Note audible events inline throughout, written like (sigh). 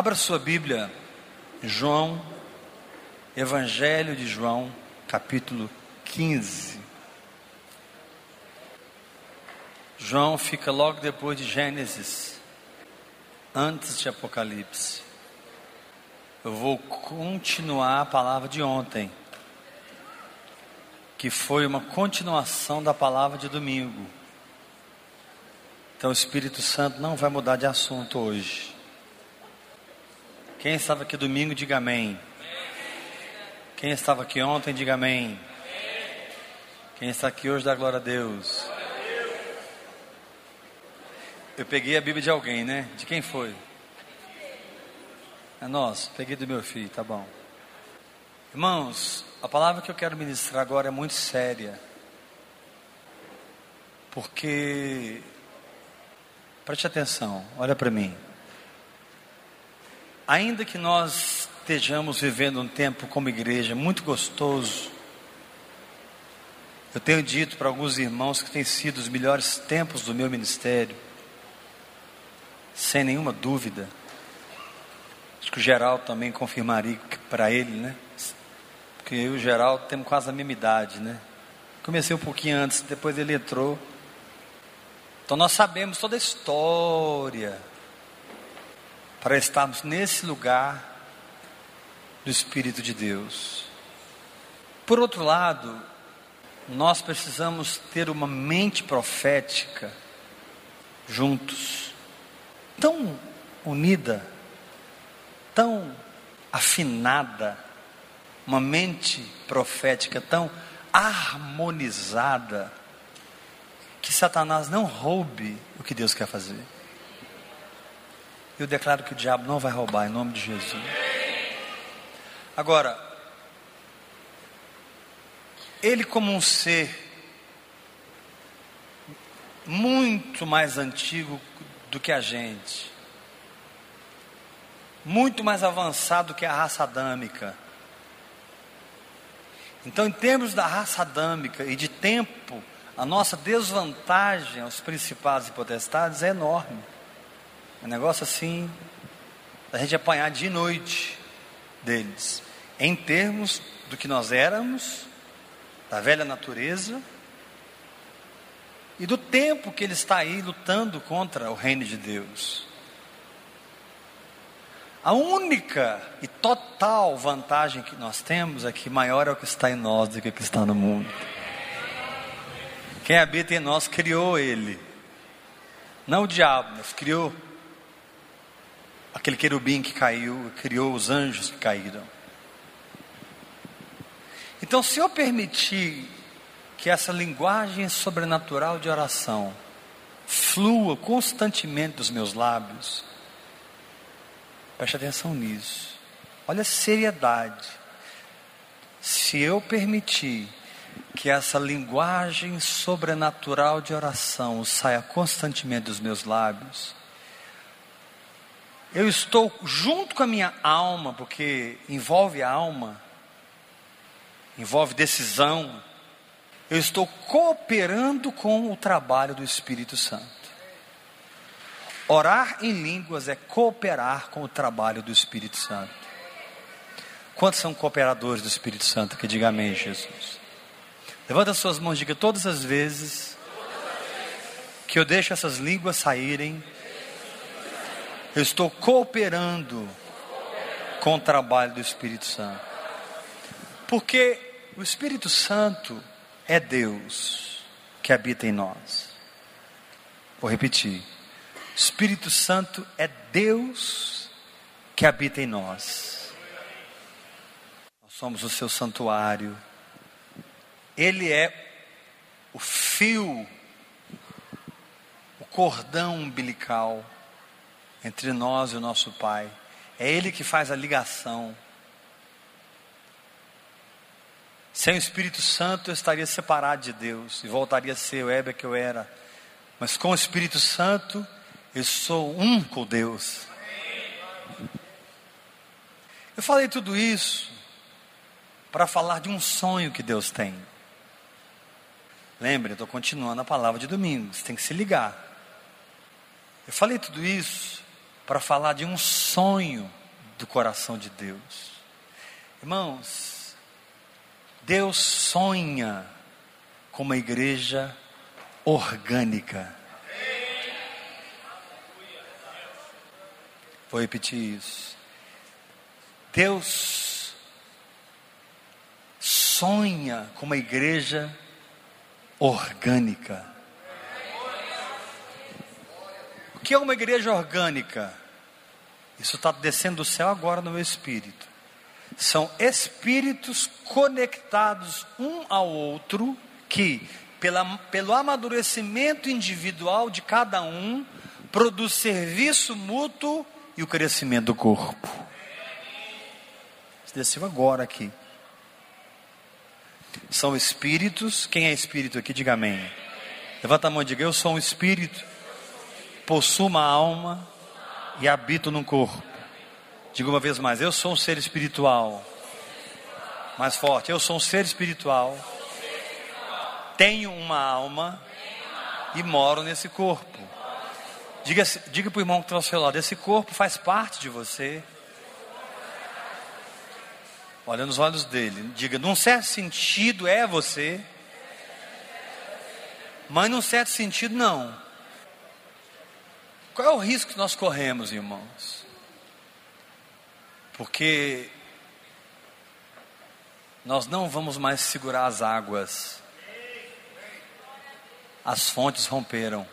Abra sua Bíblia, João, Evangelho de João, capítulo 15. João fica logo depois de Gênesis, antes de Apocalipse. Eu vou continuar a palavra de ontem, que foi uma continuação da palavra de domingo. Então o Espírito Santo não vai mudar de assunto hoje. Quem estava aqui domingo, diga amém. Quem estava aqui ontem, diga amém. Quem está aqui hoje, dá glória a Deus. Eu peguei a Bíblia de alguém, né? De quem foi? É nosso. Peguei do meu filho, tá bom. Irmãos, a palavra que eu quero ministrar agora é muito séria. Porque Preste atenção, olha para mim. Ainda que nós estejamos vivendo um tempo como igreja muito gostoso, eu tenho dito para alguns irmãos que têm sido os melhores tempos do meu ministério, sem nenhuma dúvida. Acho que o Geraldo também confirmaria para ele, né? Porque eu e o Geraldo temos quase a mesma idade, né? Comecei um pouquinho antes, depois ele entrou. Então nós sabemos toda a história para estarmos nesse lugar do Espírito de Deus. Por outro lado, nós precisamos ter uma mente profética juntos, tão unida, tão afinada, uma mente profética tão harmonizada que Satanás não roube o que Deus quer fazer. Eu declaro que o diabo não vai roubar em nome de Jesus. Agora, ele como um ser muito mais antigo do que a gente, muito mais avançado que a raça adâmica. Então, em termos da raça adâmica e de tempo, a nossa desvantagem aos principados e potestades é enorme. Um negócio assim, a gente apanhar de noite deles, em termos do que nós éramos, da velha natureza, e do tempo que ele está aí lutando contra o reino de Deus. A única e total vantagem que nós temos é que maior é o que está em nós do que o que está no mundo. Quem habita em nós criou ele. Não o diabo, mas criou aquele querubim que caiu, criou os anjos que caíram. Então, se eu permitir que essa linguagem sobrenatural de oração flua constantemente dos meus lábios, preste atenção nisso. Olha a seriedade. Se eu permitir que essa linguagem sobrenatural de oração saia constantemente dos meus lábios. Eu estou junto com a minha alma, porque envolve a alma, envolve decisão. Eu estou cooperando com o trabalho do Espírito Santo. Orar em línguas é cooperar com o trabalho do Espírito Santo. Quantos são cooperadores do Espírito Santo? Que diga amém, Jesus. Levanta suas mãos e diga todas as vezes que eu deixo essas línguas saírem, eu estou cooperando com o trabalho do Espírito Santo. Porque o Espírito Santo é Deus que habita em nós. Vou repetir. O Espírito Santo é Deus que habita em nós. Nós somos o seu santuário ele é o fio, o cordão umbilical entre nós e o nosso Pai. É Ele que faz a ligação. Sem o Espírito Santo eu estaria separado de Deus e voltaria a ser o Heber que eu era. Mas com o Espírito Santo eu sou um com Deus. Eu falei tudo isso para falar de um sonho que Deus tem. Lembre, eu estou continuando a palavra de domingo, você tem que se ligar. Eu falei tudo isso para falar de um sonho do coração de Deus. Irmãos, Deus sonha com uma igreja orgânica. Vou repetir isso. Deus sonha com uma igreja orgânica. O que é uma igreja orgânica? Isso está descendo do céu agora no meu espírito. São espíritos conectados um ao outro que, pela, pelo amadurecimento individual de cada um, produz serviço mútuo e o crescimento do corpo. Isso desceu agora aqui. São espíritos. Quem é espírito aqui? Diga amém. Levanta a mão e diga: Eu sou um espírito, possuo uma alma e habito num corpo. Diga uma vez mais: Eu sou um ser espiritual. Mais forte: Eu sou um ser espiritual. Tenho uma alma e moro nesse corpo. Diga, diga para o irmão que está ao seu lado: Esse corpo faz parte de você. Olha nos olhos dele. Diga: Num certo sentido é você. Mas num certo sentido não. Qual é o risco que nós corremos, irmãos? Porque nós não vamos mais segurar as águas. As fontes romperam.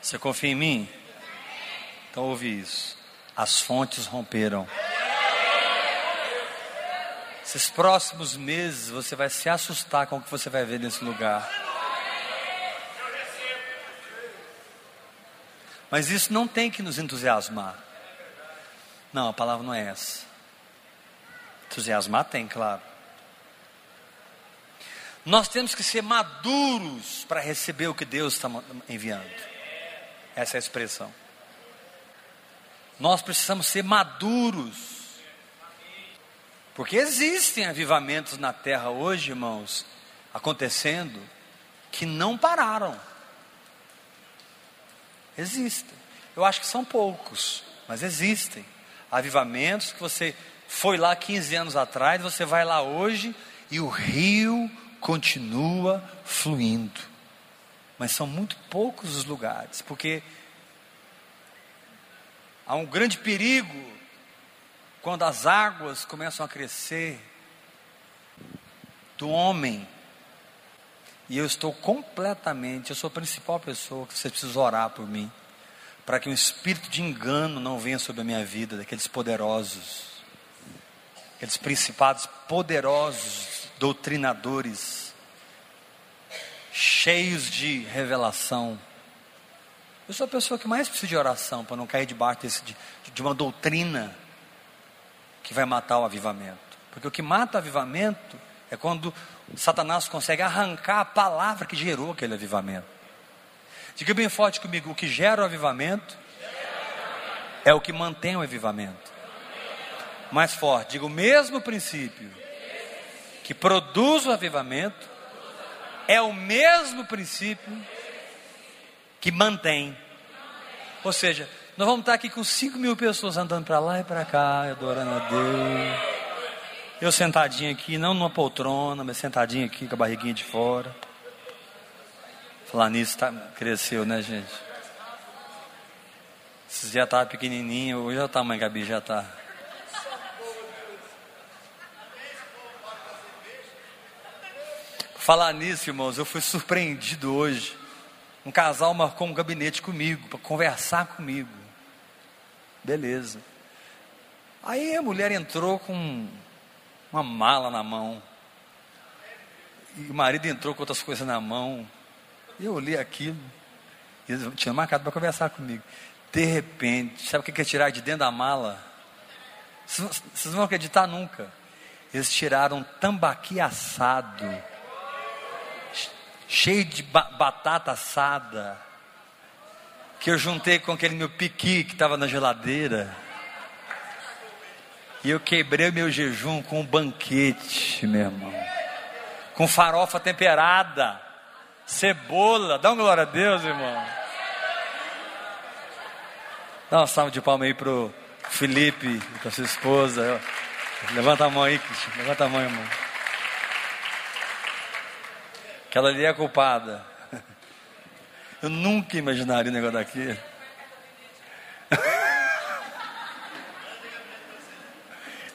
Você confia em mim? Então ouve isso. As fontes romperam. Esses próximos meses você vai se assustar com o que você vai ver nesse lugar. Mas isso não tem que nos entusiasmar. Não, a palavra não é essa. Entusiasmar tem, claro. Nós temos que ser maduros para receber o que Deus está enviando. Essa é a expressão. Nós precisamos ser maduros. Porque existem avivamentos na terra hoje, irmãos, acontecendo, que não pararam. Existem. Eu acho que são poucos, mas existem. Avivamentos que você foi lá 15 anos atrás, você vai lá hoje e o rio continua fluindo. Mas são muito poucos os lugares, porque há um grande perigo quando as águas começam a crescer do homem e eu estou completamente, eu sou a principal pessoa que você precisa orar por mim, para que um espírito de engano não venha sobre a minha vida, daqueles poderosos, aqueles principados poderosos, doutrinadores, cheios de revelação. Eu sou a pessoa que mais precisa de oração para não cair debaixo desse, de, de uma doutrina que vai matar o avivamento. Porque o que mata o avivamento é quando Satanás consegue arrancar a palavra que gerou aquele avivamento. Diga bem forte comigo: o que gera o avivamento é o que mantém o avivamento. Mais forte, diga o mesmo princípio que produz o avivamento é o mesmo princípio que mantém. Ou seja, nós vamos estar aqui com 5 mil pessoas andando para lá e para cá, adorando a Deus. Eu sentadinho aqui, não numa poltrona, mas sentadinho aqui com a barriguinha de fora. Falar nisso, tá, cresceu, né, gente? Esses já estava pequenininho, hoje já o tamanho, Gabi, já está. Falar nisso, irmãos, eu fui surpreendido hoje. Um casal marcou um gabinete comigo, para conversar comigo. Beleza. Aí a mulher entrou com uma mala na mão. E o marido entrou com outras coisas na mão. E eu olhei aquilo. E eles tinham marcado para conversar comigo. De repente, sabe o que é tirar de dentro da mala? Vocês não vão acreditar nunca. Eles tiraram tambaqui assado, cheio de ba batata assada, que eu juntei com aquele meu piqui que estava na geladeira. E eu quebrei meu jejum com um banquete, meu irmão. Com farofa temperada, Cebola. Dá uma glória a Deus, irmão. Dá uma salva de palma aí pro Felipe pra sua esposa. Levanta a mão aí, Cristian. Levanta a mão, irmão. Aquela ali é culpada. (laughs) Eu nunca imaginaria um negócio daquele.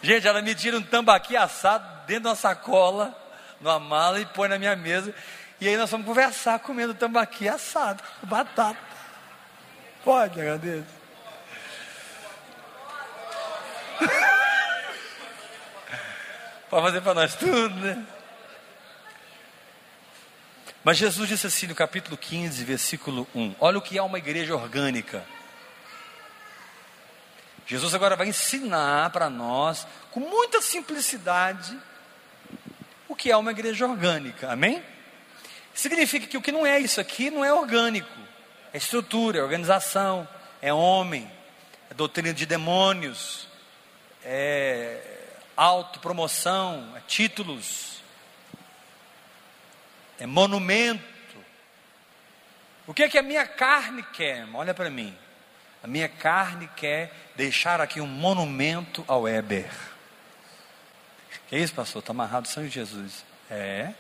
Gente, ela me tira um tambaqui assado dentro de uma sacola, numa mala e põe na minha mesa. E aí nós vamos conversar comendo tambaqui assado, batata. Pode, agradeço. (laughs) Pode fazer para nós tudo, né? Mas Jesus disse assim no capítulo 15, versículo 1: Olha o que é uma igreja orgânica. Jesus agora vai ensinar para nós, com muita simplicidade, o que é uma igreja orgânica, amém? Significa que o que não é isso aqui não é orgânico, é estrutura, é organização, é homem, é doutrina de demônios, é autopromoção, é títulos, é monumento. O que é que a minha carne quer? Olha para mim. A minha carne quer deixar aqui um monumento ao Éber. Que é isso, pastor? Está amarrado o sangue de Jesus. É.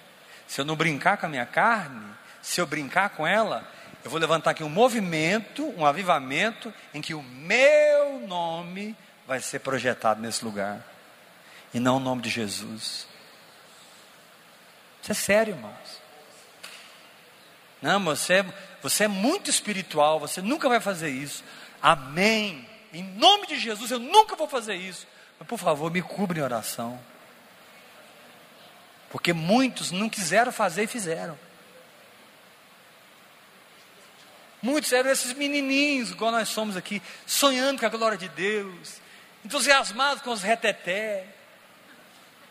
Se eu não brincar com a minha carne, se eu brincar com ela, eu vou levantar aqui um movimento, um avivamento, em que o meu nome vai ser projetado nesse lugar. E não o nome de Jesus. Isso é sério, irmãos. Não, você, você é muito espiritual, você nunca vai fazer isso. Amém. Em nome de Jesus, eu nunca vou fazer isso. Mas por favor, me cubra em oração. Porque muitos não quiseram fazer e fizeram. Muitos eram esses menininhos, igual nós somos aqui, sonhando com a glória de Deus, entusiasmados com os reteté,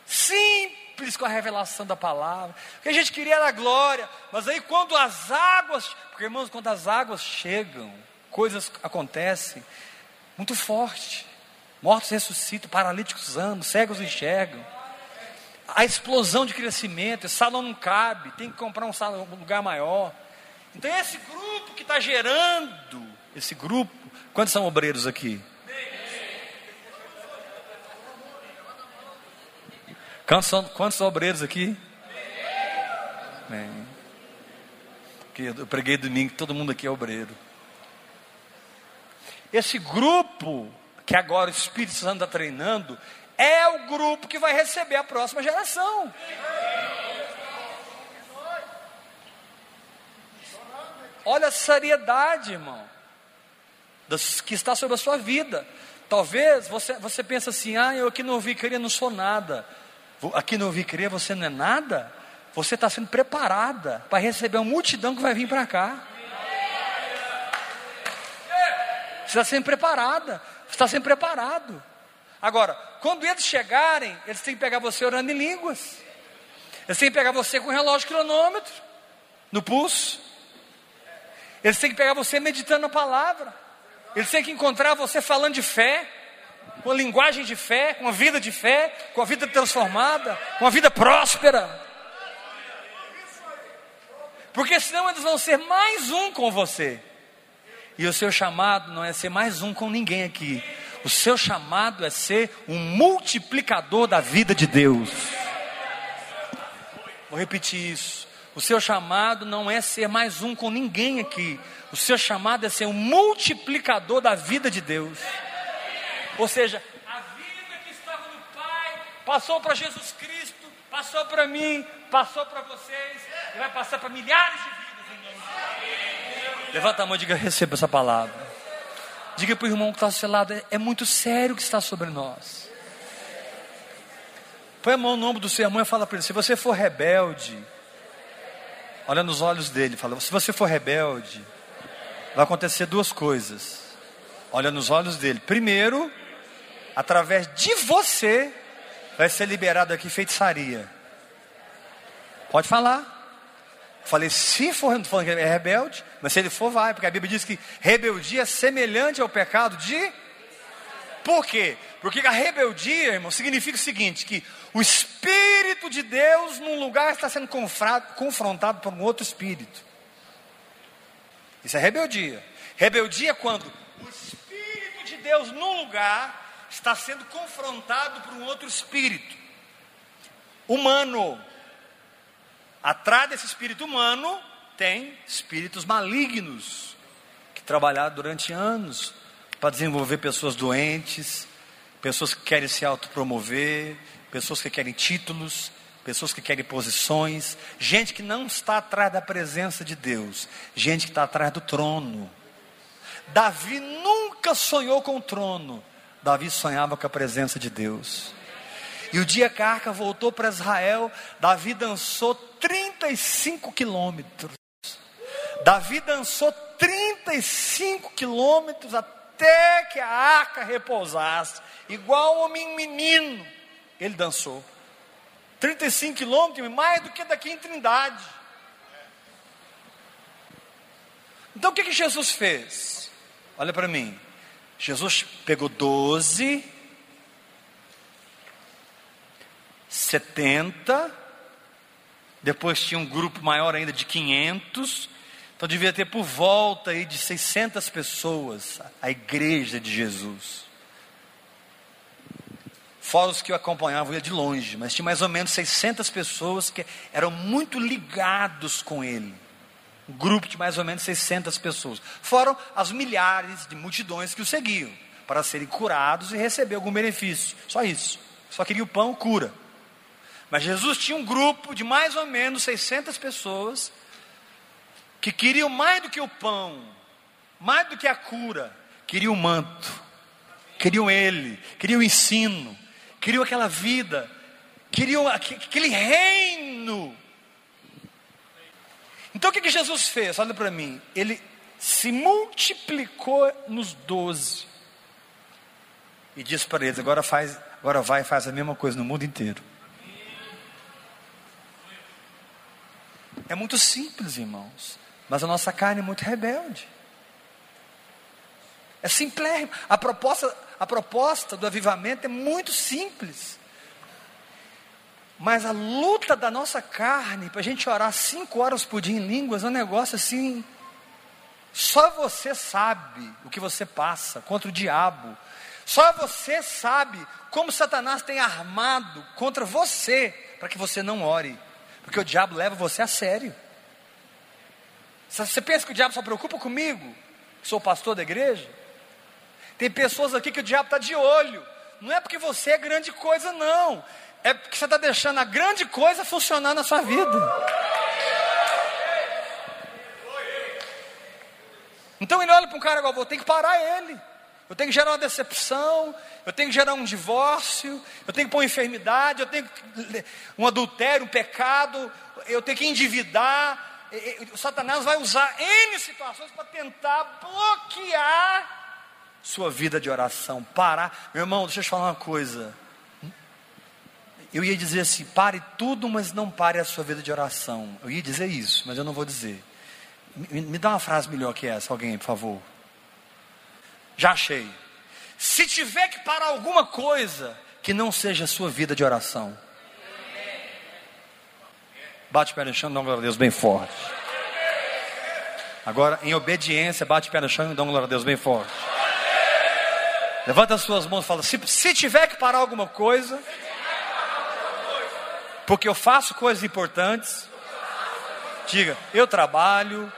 simples com a revelação da palavra. O que a gente queria era a glória, mas aí quando as águas, porque irmãos, quando as águas chegam, coisas acontecem muito forte. Mortos ressuscitam, paralíticos andam, cegos enxergam. A explosão de crescimento, esse salão não cabe, tem que comprar um, salão, um lugar maior. Então esse grupo que está gerando, esse grupo, quantos são obreiros aqui? Quantos são, quantos são obreiros aqui? Bem. Eu preguei domingo, todo mundo aqui é obreiro. Esse grupo que agora o Espírito Santo está treinando é o grupo que vai receber a próxima geração. Olha a seriedade, irmão, que está sobre a sua vida. Talvez você, você pense assim: ah, eu aqui não ouvi crer, não sou nada. Aqui não ouvi crer, você não é nada. Você está sendo preparada para receber uma multidão que vai vir para cá. Você está sendo preparada. Você está sendo preparado. Agora, quando eles chegarem, eles têm que pegar você orando em línguas. Eles têm que pegar você com relógio cronômetro no pulso. Eles têm que pegar você meditando na palavra. Eles têm que encontrar você falando de fé, com a linguagem de fé, com a vida de fé, com a vida transformada, com a vida próspera. Porque senão eles vão ser mais um com você. E o seu chamado não é ser mais um com ninguém aqui. O seu chamado é ser um multiplicador da vida de Deus. Vou repetir isso. O seu chamado não é ser mais um com ninguém aqui. O seu chamado é ser um multiplicador da vida de Deus. Ou seja, a vida que estava no Pai passou para Jesus Cristo, passou para mim, passou para vocês e vai passar para milhares de vidas em nome de Deus. Levanta a mão e diga: receba essa palavra. Diga para o irmão que está ao seu lado: é, é muito sério o que está sobre nós. Põe a mão no ombro do seu irmão e fala para ele: se você for rebelde, olha nos olhos dele, fala: se você for rebelde, vai acontecer duas coisas. Olha nos olhos dele. Primeiro, através de você, vai ser liberado aqui feitiçaria. Pode falar. Falei, se for, falando que é rebelde, mas se ele for, vai, porque a Bíblia diz que rebeldia é semelhante ao pecado de. Por quê? Porque a rebeldia, irmão, significa o seguinte: que o Espírito de Deus num lugar está sendo confrontado por um outro Espírito. Isso é rebeldia. Rebeldia é quando o Espírito de Deus num lugar está sendo confrontado por um outro Espírito humano. Atrás desse espírito humano tem espíritos malignos que trabalharam durante anos para desenvolver pessoas doentes, pessoas que querem se autopromover, pessoas que querem títulos, pessoas que querem posições, gente que não está atrás da presença de Deus, gente que está atrás do trono. Davi nunca sonhou com o trono, Davi sonhava com a presença de Deus. E o dia que a arca voltou para Israel, Davi dançou 35 quilômetros. Davi dançou 35 quilômetros até que a arca repousasse, igual homem menino. Ele dançou 35 quilômetros, mais do que daqui em Trindade. Então o que, que Jesus fez? Olha para mim. Jesus pegou 12 70, depois tinha um grupo maior ainda de 500, então devia ter por volta aí de 600 pessoas a igreja de Jesus. Fora os que o acompanhavam de longe, mas tinha mais ou menos 600 pessoas que eram muito ligados com ele. Um grupo de mais ou menos 600 pessoas. Foram as milhares de multidões que o seguiam para serem curados e receber algum benefício. Só isso. Só queria o pão, cura. Mas Jesus tinha um grupo de mais ou menos 600 pessoas que queriam mais do que o pão, mais do que a cura, queriam o manto, queriam Ele, queriam o ensino, queriam aquela vida, queriam aquele reino. Então o que, que Jesus fez? Olha para mim, Ele se multiplicou nos doze e disse para eles: agora faz, agora vai e faz a mesma coisa no mundo inteiro. É muito simples, irmãos. Mas a nossa carne é muito rebelde. É simplérrimo. A proposta, a proposta do avivamento é muito simples. Mas a luta da nossa carne, para a gente orar cinco horas por dia em línguas, é um negócio assim. Só você sabe o que você passa contra o diabo. Só você sabe como Satanás tem armado contra você para que você não ore. Porque o diabo leva você a sério. Você pensa que o diabo só preocupa comigo? Sou pastor da igreja? Tem pessoas aqui que o diabo está de olho. Não é porque você é grande coisa, não. É porque você está deixando a grande coisa funcionar na sua vida. Então ele olha para um cara igual, vou ter que parar ele. Eu tenho que gerar uma decepção, eu tenho que gerar um divórcio, eu tenho que pôr uma enfermidade, eu tenho que, um adultério, um pecado, eu tenho que endividar. O Satanás vai usar N situações para tentar bloquear sua vida de oração, parar. Meu irmão, deixa eu te falar uma coisa. Eu ia dizer assim: pare tudo, mas não pare a sua vida de oração. Eu ia dizer isso, mas eu não vou dizer. Me, me dá uma frase melhor que essa, alguém, por favor. Já achei. Se tiver que parar alguma coisa, que não seja a sua vida de oração. Bate o pé no chão e dá uma glória a Deus bem forte. Agora, em obediência, bate o pé no chão e dá uma glória a Deus bem forte. Levanta as suas mãos e fala: se, se tiver que parar alguma coisa, porque eu faço coisas importantes, diga: eu trabalho,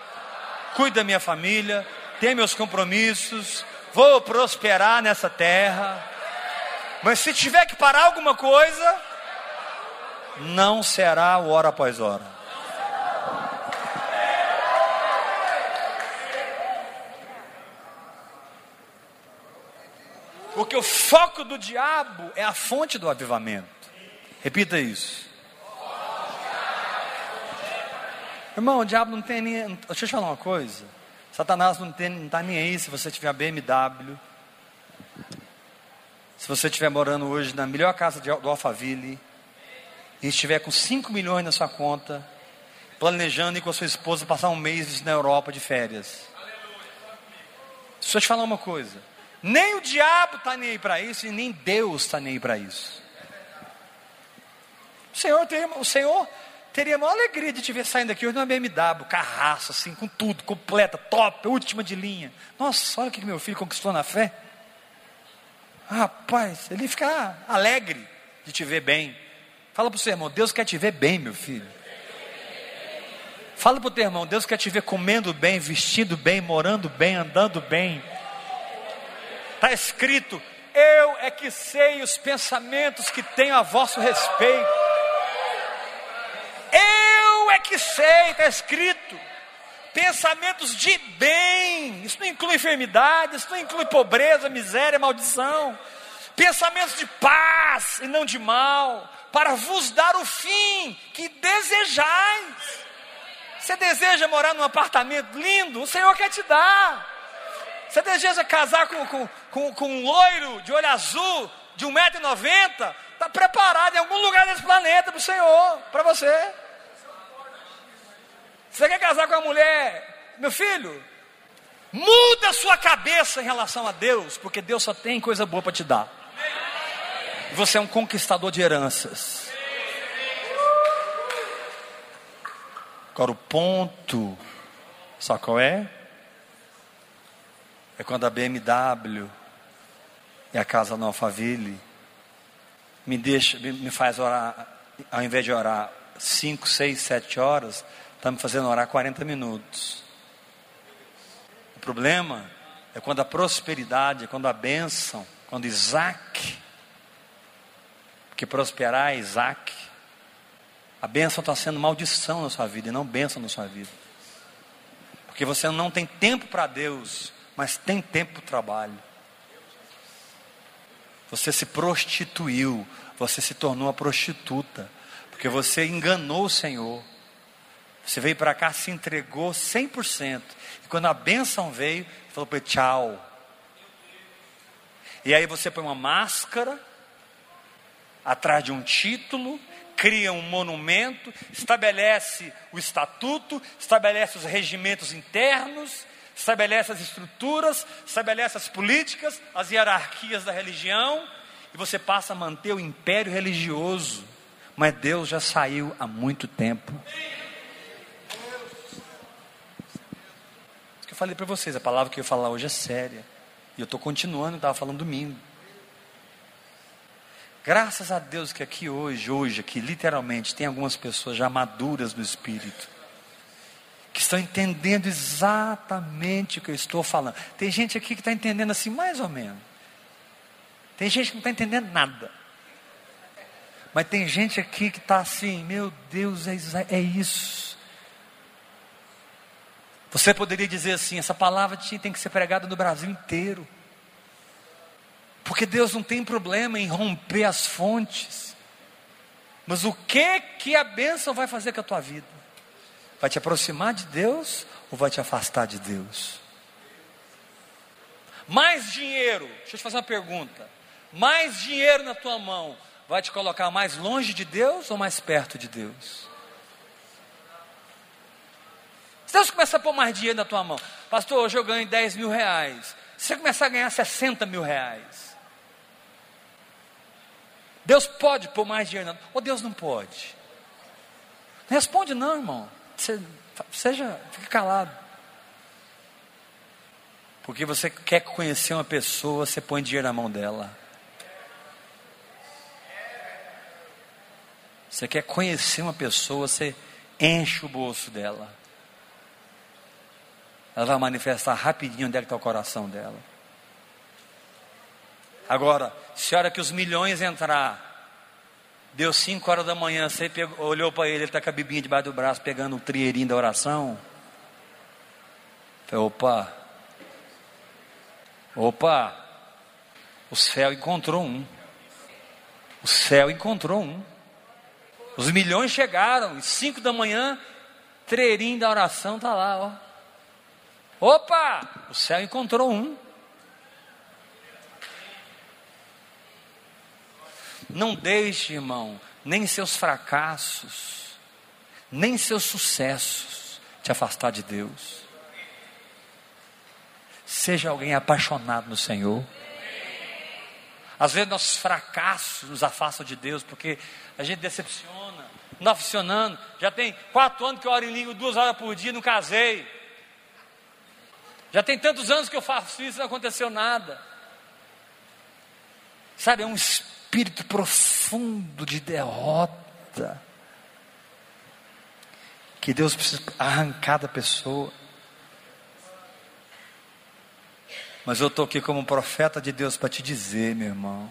cuido da minha família, tenho meus compromissos, vou prosperar nessa terra. Mas se tiver que parar alguma coisa, não será hora após hora. Porque o foco do diabo é a fonte do avivamento. Repita isso. Irmão, o diabo não tem nem. Deixa eu te falar uma coisa. Satanás não está nem aí se você tiver BMW. Se você estiver morando hoje na melhor casa do Alphaville. E estiver com 5 milhões na sua conta. Planejando ir com a sua esposa passar um mês na Europa de férias. Deixa eu te falar uma coisa. Nem o diabo está nem aí para isso, e nem Deus está nem aí para isso. O Senhor, teria, o Senhor teria a maior alegria de te ver saindo aqui hoje numa BMW, carraço, assim, com tudo, completa, top, última de linha. Nossa, olha o que meu filho conquistou na fé. Rapaz, ele fica alegre de te ver bem. Fala para o seu irmão, Deus quer te ver bem, meu filho. Fala para o teu irmão, Deus quer te ver comendo bem, vestindo bem, morando bem, andando bem. Está escrito: Eu é que sei os pensamentos que tenho a vosso respeito. Eu é que sei, está escrito. Pensamentos de bem, isso não inclui enfermidade, isso não inclui pobreza, miséria, maldição. Pensamentos de paz e não de mal, para vos dar o fim que desejais. Você deseja morar num apartamento lindo? O Senhor quer te dar. Você deseja casar com, com, com, com um loiro de olho azul, de 1,90m? Está preparado em algum lugar desse planeta para o Senhor, para você. Você quer casar com uma mulher, meu filho? Muda a sua cabeça em relação a Deus, porque Deus só tem coisa boa para te dar. Você é um conquistador de heranças. Agora o ponto, sabe qual é? É quando a BMW e a casa no Alphaville me deixa, me faz orar, ao invés de orar 5, 6, 7 horas, está me fazendo orar 40 minutos. O problema é quando a prosperidade, é quando a bênção, quando Isaac porque prosperar é Isaac. A bênção está sendo maldição na sua vida e não bênção na sua vida. Porque você não tem tempo para Deus, mas tem tempo para o trabalho. Você se prostituiu, você se tornou uma prostituta, porque você enganou o Senhor. Você veio para cá, se entregou 100%. E quando a bênção veio, falou para ele, tchau. E aí você põe uma máscara, atrás de um título, cria um monumento, estabelece o estatuto, estabelece os regimentos internos, estabelece as estruturas, estabelece as políticas, as hierarquias da religião, e você passa a manter o império religioso. Mas Deus já saiu há muito tempo. Isso que eu falei para vocês, a palavra que eu ia falar hoje é séria. E eu estou continuando, estava falando domingo. Graças a Deus que aqui hoje, hoje, aqui literalmente, tem algumas pessoas já maduras no Espírito, que estão entendendo exatamente o que eu estou falando. Tem gente aqui que está entendendo assim, mais ou menos. Tem gente que não está entendendo nada. Mas tem gente aqui que está assim, meu Deus, é, é isso. Você poderia dizer assim: essa palavra tem que ser pregada no Brasil inteiro. Porque Deus não tem problema em romper as fontes. Mas o que que a bênção vai fazer com a tua vida? Vai te aproximar de Deus ou vai te afastar de Deus? Mais dinheiro, deixa eu te fazer uma pergunta. Mais dinheiro na tua mão vai te colocar mais longe de Deus ou mais perto de Deus? Se Deus começar a pôr mais dinheiro na tua mão, pastor, hoje eu ganho 10 mil reais. Se você começar a ganhar 60 mil reais, Deus pode pôr mais dinheiro, não. ou Deus não pode? Não responde não, irmão. Você, seja, fique calado. Porque você quer conhecer uma pessoa, você põe dinheiro na mão dela. Você quer conhecer uma pessoa, você enche o bolso dela. Ela vai manifestar rapidinho onde é que está o coração dela. Agora, se a hora que os milhões entrar, deu 5 horas da manhã, você pegou, olhou para ele, ele está com a bibinha debaixo do braço, pegando o trieirinho da oração. Falei, opa, opa, o céu encontrou um. O céu encontrou um. Os milhões chegaram, e 5 da manhã, treirinho da oração está lá, ó. Opa, o céu encontrou um. Não deixe, irmão, nem seus fracassos, nem seus sucessos te afastar de Deus. Seja alguém apaixonado no Senhor. Às vezes nossos fracassos nos afastam de Deus, porque a gente decepciona, não está funcionando. Já tem quatro anos que eu oro em língua duas horas por dia, não casei. Já tem tantos anos que eu faço isso e não aconteceu nada. Sabe, é um espírito profundo de derrota. Que Deus precisa arrancar da pessoa. Mas eu estou aqui como profeta de Deus para te dizer, meu irmão.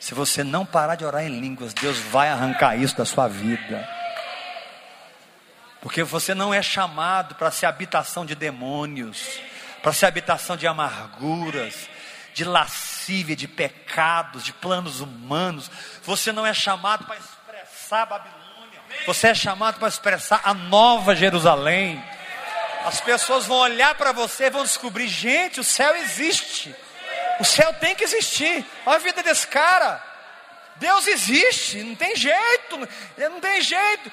Se você não parar de orar em línguas, Deus vai arrancar isso da sua vida. Porque você não é chamado para ser habitação de demônios, para ser habitação de amarguras, de lascívia, de pecados, de planos humanos. Você não é chamado para expressar a Babilônia. Você é chamado para expressar a nova Jerusalém. As pessoas vão olhar para você e vão descobrir: gente, o céu existe. O céu tem que existir. Olha a vida desse cara. Deus existe, não tem jeito, não tem jeito.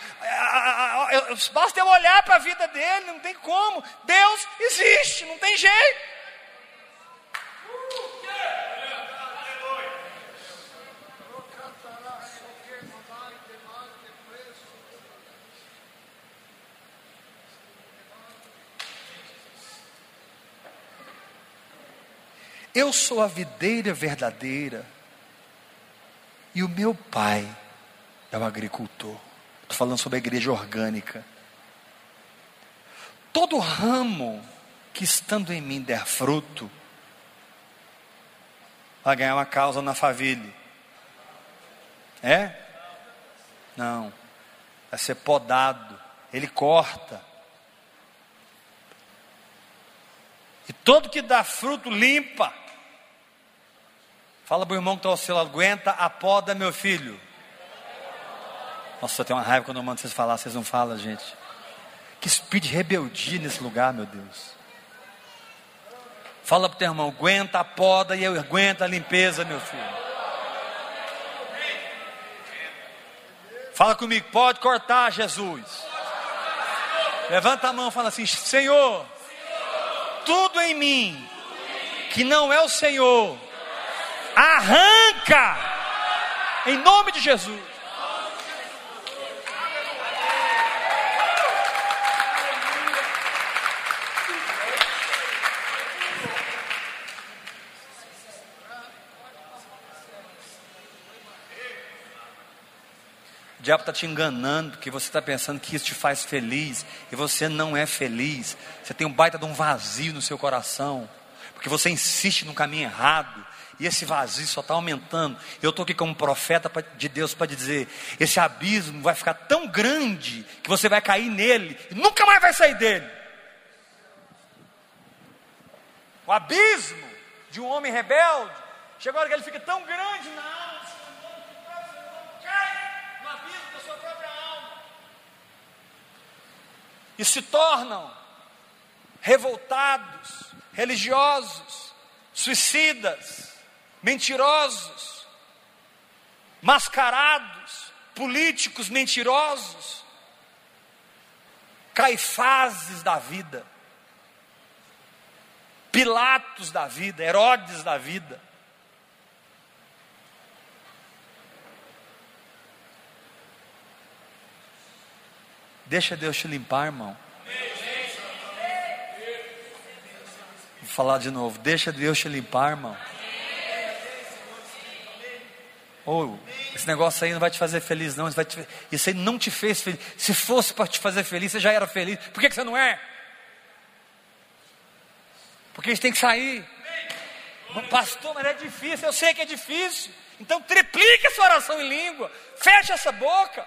Basta eu olhar para a vida dele, não tem como. Deus existe, não tem jeito. Eu sou a videira verdadeira e o meu pai é o agricultor. Estou falando sobre a igreja orgânica. Todo ramo que estando em mim der fruto, vai ganhar uma causa na família. É? Não. Vai ser podado. Ele corta. E todo que dá fruto limpa. Fala para o irmão que está ao seu lado, aguenta a poda, meu filho. Nossa, eu tenho uma raiva quando eu mando vocês falar, vocês não falam, gente. Que espírito de rebeldia nesse lugar, meu Deus. Fala para o teu irmão, aguenta a poda e eu aguenta a limpeza, meu filho. Fala comigo, pode cortar, Jesus. Levanta a mão e fala assim: Senhor, tudo em mim que não é o Senhor Arranca! Em nome de Jesus. O diabo está te enganando, porque você está pensando que isso te faz feliz, e você não é feliz. Você tem um baita de um vazio no seu coração, porque você insiste no caminho errado. E esse vazio só está aumentando. Eu estou aqui como profeta de Deus para dizer: esse abismo vai ficar tão grande que você vai cair nele e nunca mais vai sair dele. O abismo de um homem rebelde chegou a hora que ele fica tão grande na alma, alma e se tornam revoltados, religiosos, suicidas mentirosos, mascarados, políticos mentirosos, caifazes da vida, Pilatos da vida, Herodes da vida. Deixa Deus te limpar, irmão. Vou falar de novo. Deixa Deus te limpar, irmão. Ou oh, esse negócio aí não vai te fazer feliz, não. Isso, vai te, isso aí não te fez feliz. Se fosse para te fazer feliz, você já era feliz. Por que, que você não é? Porque a gente tem que sair. Pastor, mas é difícil. Eu sei que é difícil. Então triplique essa oração em língua. Feche essa boca.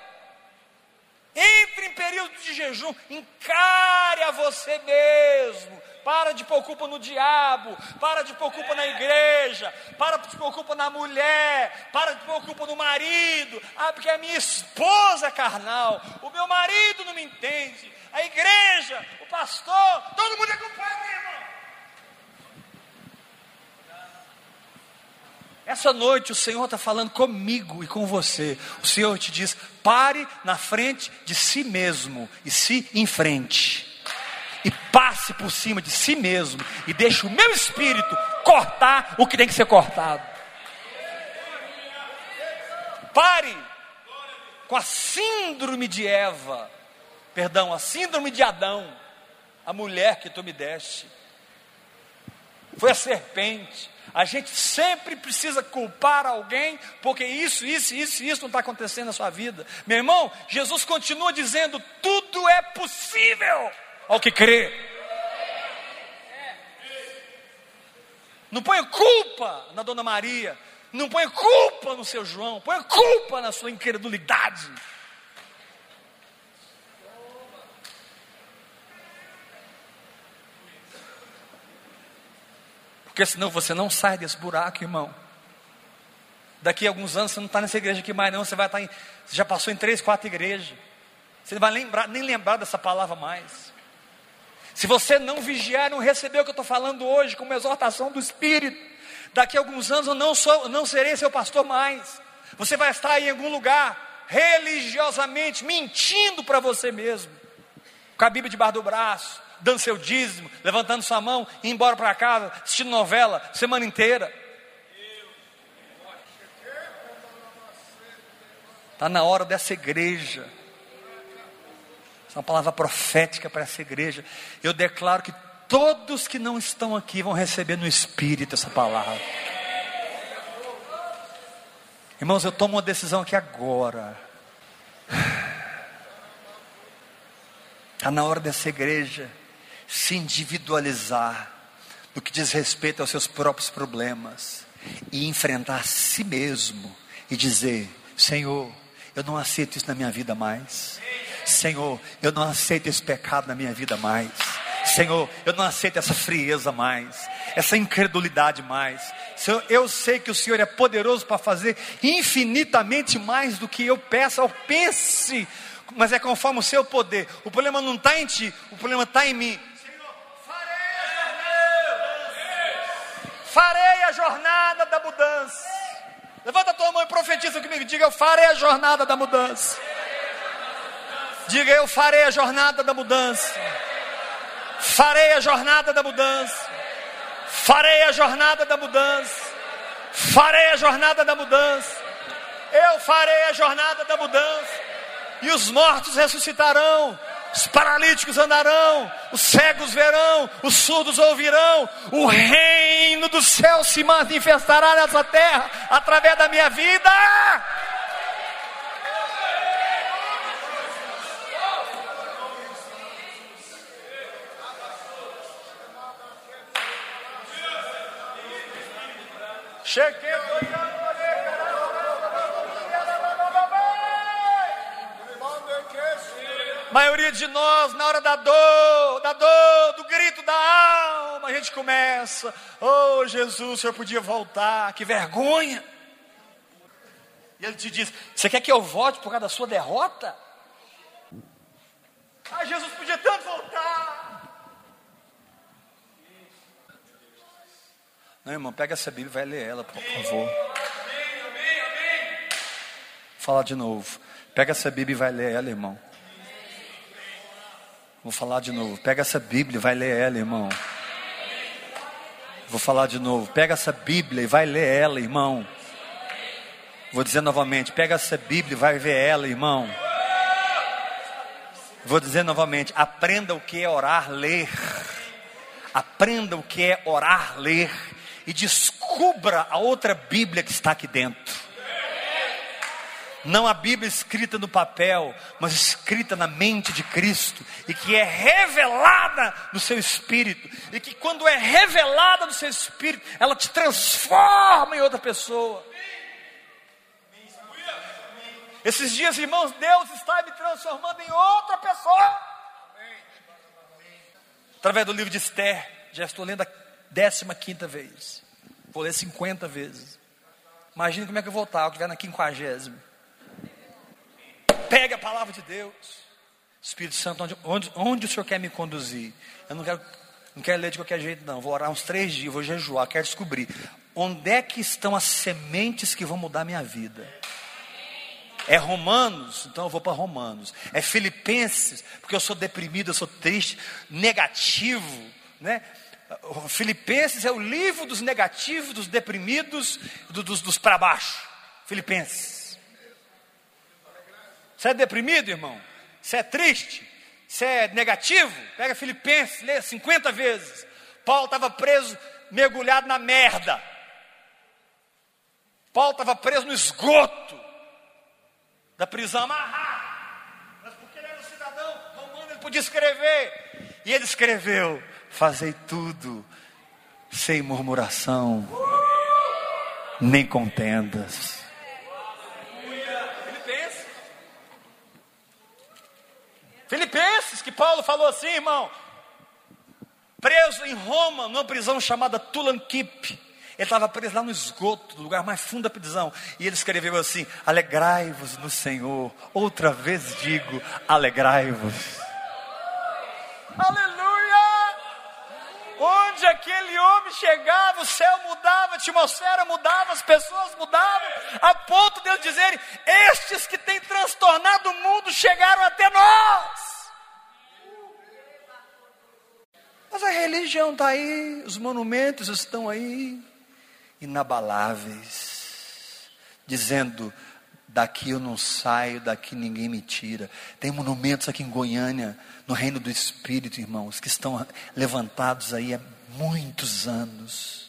Entre em período de jejum. Encare a você mesmo para de pôr culpa no diabo, para de pôr culpa na igreja, para de pôr culpa na mulher, para de pôr culpa no marido. Ah, porque a minha esposa é carnal, o meu marido não me entende, a igreja, o pastor, todo mundo é culpado, meu irmão. Essa noite o Senhor está falando comigo e com você. O Senhor te diz: pare na frente de si mesmo e se enfrente. Passe por cima de si mesmo e deixe o meu espírito cortar o que tem que ser cortado. Pare com a síndrome de Eva, perdão, a síndrome de Adão, a mulher que tu me deste. Foi a serpente. A gente sempre precisa culpar alguém, porque isso, isso, isso, isso não está acontecendo na sua vida. Meu irmão, Jesus continua dizendo: tudo é possível ao que crê. Não ponha culpa na Dona Maria, não ponha culpa no seu João, ponha culpa na sua incredulidade. Porque senão você não sai desse buraco, irmão. Daqui a alguns anos você não está nessa igreja aqui mais, não. Você vai estar em. Você já passou em três, quatro igrejas. Você não vai lembrar, nem lembrar dessa palavra mais. Se você não vigiar, não receber o que eu estou falando hoje como exortação do Espírito, daqui a alguns anos eu não, sou, não serei seu pastor mais. Você vai estar em algum lugar, religiosamente, mentindo para você mesmo, com a Bíblia debaixo do braço, dando seu dízimo, levantando sua mão, indo embora para casa, assistindo novela, semana inteira. Está na hora dessa igreja. Uma palavra profética para essa igreja. Eu declaro que todos que não estão aqui vão receber no Espírito essa palavra. Irmãos, eu tomo uma decisão aqui agora. Está na hora dessa igreja se individualizar no que diz respeito aos seus próprios problemas e enfrentar a si mesmo e dizer: Senhor, eu não aceito isso na minha vida mais. Senhor, eu não aceito esse pecado na minha vida mais. Senhor, eu não aceito essa frieza mais, essa incredulidade mais. Senhor, eu sei que o Senhor é poderoso para fazer infinitamente mais do que eu peço ou pense, mas é conforme o seu poder. O problema não está em ti, o problema está em mim. farei a jornada da mudança. Levanta a tua mão e profetiza comigo. Diga, eu farei a jornada da mudança. Diga, eu farei a jornada da mudança. Farei a jornada da mudança. Farei a jornada da mudança. Farei a jornada da mudança. Eu farei a jornada da mudança. E os mortos ressuscitarão os paralíticos andarão, os cegos verão, os surdos ouvirão, o reino do céu se manifestará nessa terra através da minha vida. Cheguei. maioria de nós, na hora da dor, da dor, do grito da alma, a gente começa: Oh Jesus, Senhor podia voltar, que vergonha. E ele te diz: Você quer que eu volte por causa da sua derrota? Ah, Jesus podia tanto voltar. Não, irmão, pega essa Bíblia e vai ler ela, por favor. Fala de novo. Pega essa Bíblia e vai ler ela, irmão. Vou falar de novo. Pega essa Bíblia e vai ler ela, irmão. Vou falar de novo. Pega essa Bíblia e vai ler ela, irmão. Vou dizer novamente. Pega essa Bíblia e vai ver ela, irmão. Vou dizer novamente. Aprenda o que é orar, ler. Aprenda o que é orar, ler. E descubra a outra Bíblia que está aqui dentro. Não a Bíblia escrita no papel, mas escrita na mente de Cristo, e que é revelada no seu espírito, e que quando é revelada no seu espírito, ela te transforma em outra pessoa. Esses dias, irmãos, Deus está me transformando em outra pessoa. Através do livro de Esther, já estou lendo a décima quinta vez. Vou ler 50 vezes. Imagina como é que eu vou estar, eu estiver na quinquagésima. Pegue a palavra de Deus. Espírito Santo, onde, onde, onde o Senhor quer me conduzir? Eu não quero, não quero ler de qualquer jeito, não. Vou orar uns três dias, vou jejuar, quero descobrir onde é que estão as sementes que vão mudar minha vida. É Romanos, então eu vou para Romanos. É Filipenses, porque eu sou deprimido, eu sou triste, negativo, né? Filipenses é o livro dos negativos, dos deprimidos, do, dos, dos para baixo. Filipenses. Você é deprimido, irmão? Você é triste? Você é negativo? Pega Filipenses, lê 50 vezes. Paulo estava preso, mergulhado na merda. Paulo estava preso no esgoto da prisão, amarrado. Mas porque ele era um cidadão romano, ele podia escrever. E ele escreveu: Fazei tudo sem murmuração, nem contendas. Filipenses. Filipenses, que Paulo falou assim, irmão. Preso em Roma, numa prisão chamada Tulanquip. Ele estava preso lá no esgoto, no lugar mais fundo da prisão. E ele escreveu assim: Alegrai-vos no Senhor. Outra vez digo: alegrai-vos. Aleluia! Onde aquele homem chegava, o céu mudava, a atmosfera mudava, as pessoas mudavam, a ponto de eles dizerem: Estes que têm transtornado o mundo chegaram até nós. Mas a religião está aí, os monumentos estão aí, inabaláveis, dizendo: daqui eu não saio, daqui ninguém me tira. Tem monumentos aqui em Goiânia, no reino do Espírito, irmãos, que estão levantados aí há muitos anos.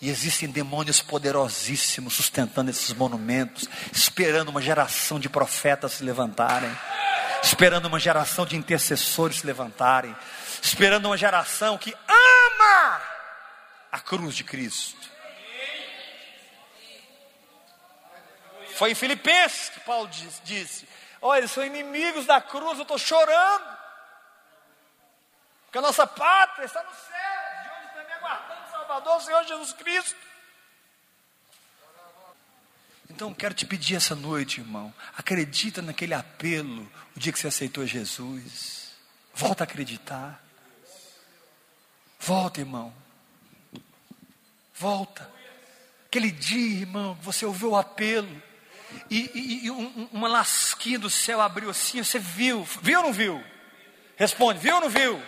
E existem demônios poderosíssimos sustentando esses monumentos, esperando uma geração de profetas se levantarem, esperando uma geração de intercessores se levantarem, esperando uma geração que ama a cruz de Cristo. Foi em Filipenses que Paulo disse: Olha, eles são inimigos da cruz, eu estou chorando. Porque a nossa pátria está no céu, de onde também aguardamos o Salvador, o Senhor Jesus Cristo. Então quero te pedir essa noite, irmão, acredita naquele apelo, o dia que você aceitou Jesus. Volta a acreditar. Volta, irmão. Volta. Aquele dia, irmão, você ouviu o apelo. E, e, e um, uma lasquinha do céu abriu assim, você viu, viu ou não viu? Responde, viu ou não viu?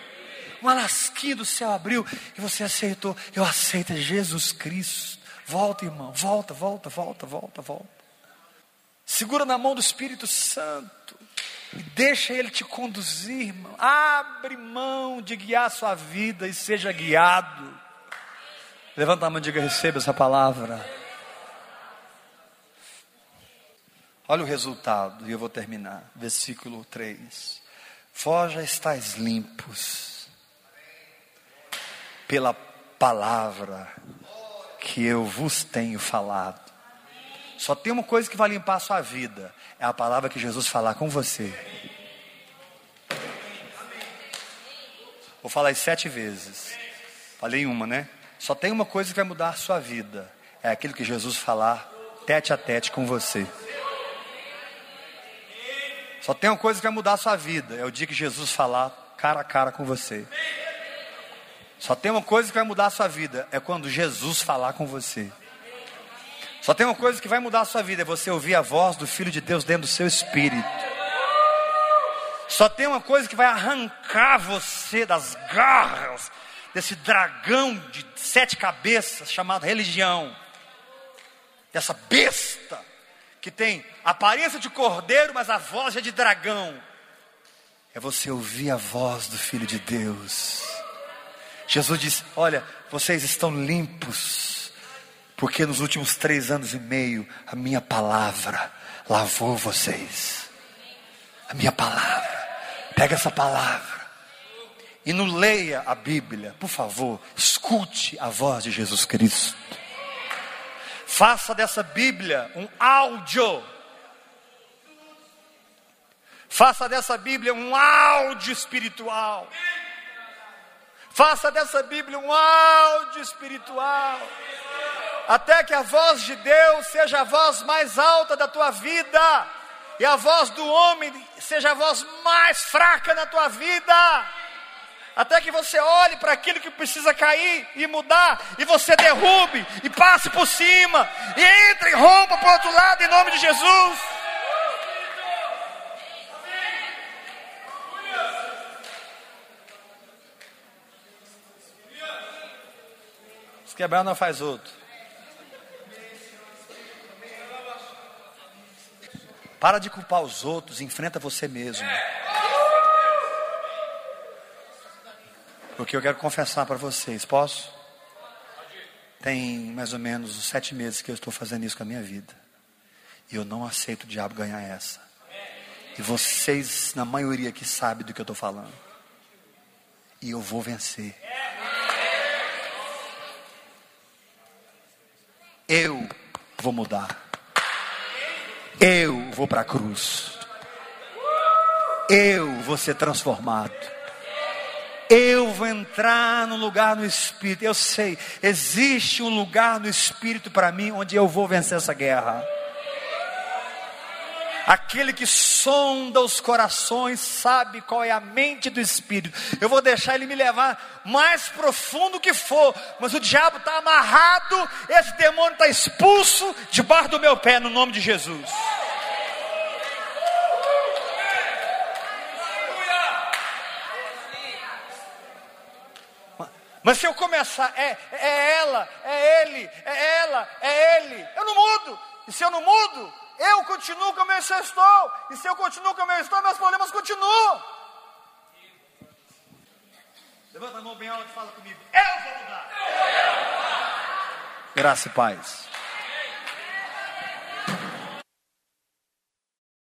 uma lasquinha do céu abriu e você aceitou. Eu aceito Jesus Cristo. Volta, irmão, volta, volta, volta, volta, volta. Segura na mão do Espírito Santo e deixa Ele te conduzir, irmão. Abre mão de guiar a sua vida e seja guiado. Levanta a mão e diga: receba essa palavra. Olha o resultado, e eu vou terminar. Versículo 3. Vós já estáis limpos pela palavra que eu vos tenho falado. Só tem uma coisa que vai limpar a sua vida: é a palavra que Jesus falar com você. Vou falar isso sete vezes. Falei uma, né? Só tem uma coisa que vai mudar a sua vida: é aquilo que Jesus falar tete a tete com você. Só tem uma coisa que vai mudar a sua vida: é o dia que Jesus falar cara a cara com você. Só tem uma coisa que vai mudar a sua vida: é quando Jesus falar com você. Só tem uma coisa que vai mudar a sua vida: é você ouvir a voz do Filho de Deus dentro do seu espírito. Só tem uma coisa que vai arrancar você das garras desse dragão de sete cabeças chamado religião, dessa besta que tem aparência de cordeiro, mas a voz é de dragão. É você ouvir a voz do Filho de Deus Jesus disse: Olha, vocês estão limpos, porque nos últimos três anos e meio a minha palavra lavou vocês. A minha palavra. Pega essa palavra. E não leia a Bíblia, por favor, escute a voz de Jesus Cristo. Faça dessa Bíblia um áudio. Faça dessa Bíblia um áudio espiritual. Faça dessa Bíblia um áudio espiritual. Até que a voz de Deus seja a voz mais alta da tua vida. E a voz do homem seja a voz mais fraca na tua vida até que você olhe para aquilo que precisa cair e mudar, e você derrube, e passe por cima, e entre e rompa para o outro lado em nome de Jesus. Se quebrar, não faz outro. Para de culpar os outros, enfrenta você mesmo. Porque eu quero confessar para vocês, posso? Tem mais ou menos uns sete meses que eu estou fazendo isso com a minha vida. E eu não aceito o diabo ganhar essa. E vocês, na maioria aqui, sabem do que eu estou falando. E eu vou vencer. Eu vou mudar. Eu vou para a cruz. Eu vou ser transformado. Eu vou entrar no lugar no Espírito. Eu sei, existe um lugar no Espírito para mim onde eu vou vencer essa guerra. Aquele que sonda os corações sabe qual é a mente do Espírito. Eu vou deixar ele me levar mais profundo que for, mas o diabo está amarrado, esse demônio está expulso debaixo do meu pé, no nome de Jesus. Mas se eu começar, é, é ela, é ele, é ela, é ele, eu não mudo. E se eu não mudo, eu continuo como eu estou. E se eu continuo como eu estou, meus problemas continuam. Levanta a mão bem alto e fala comigo. Eu vou mudar. Graça e paz.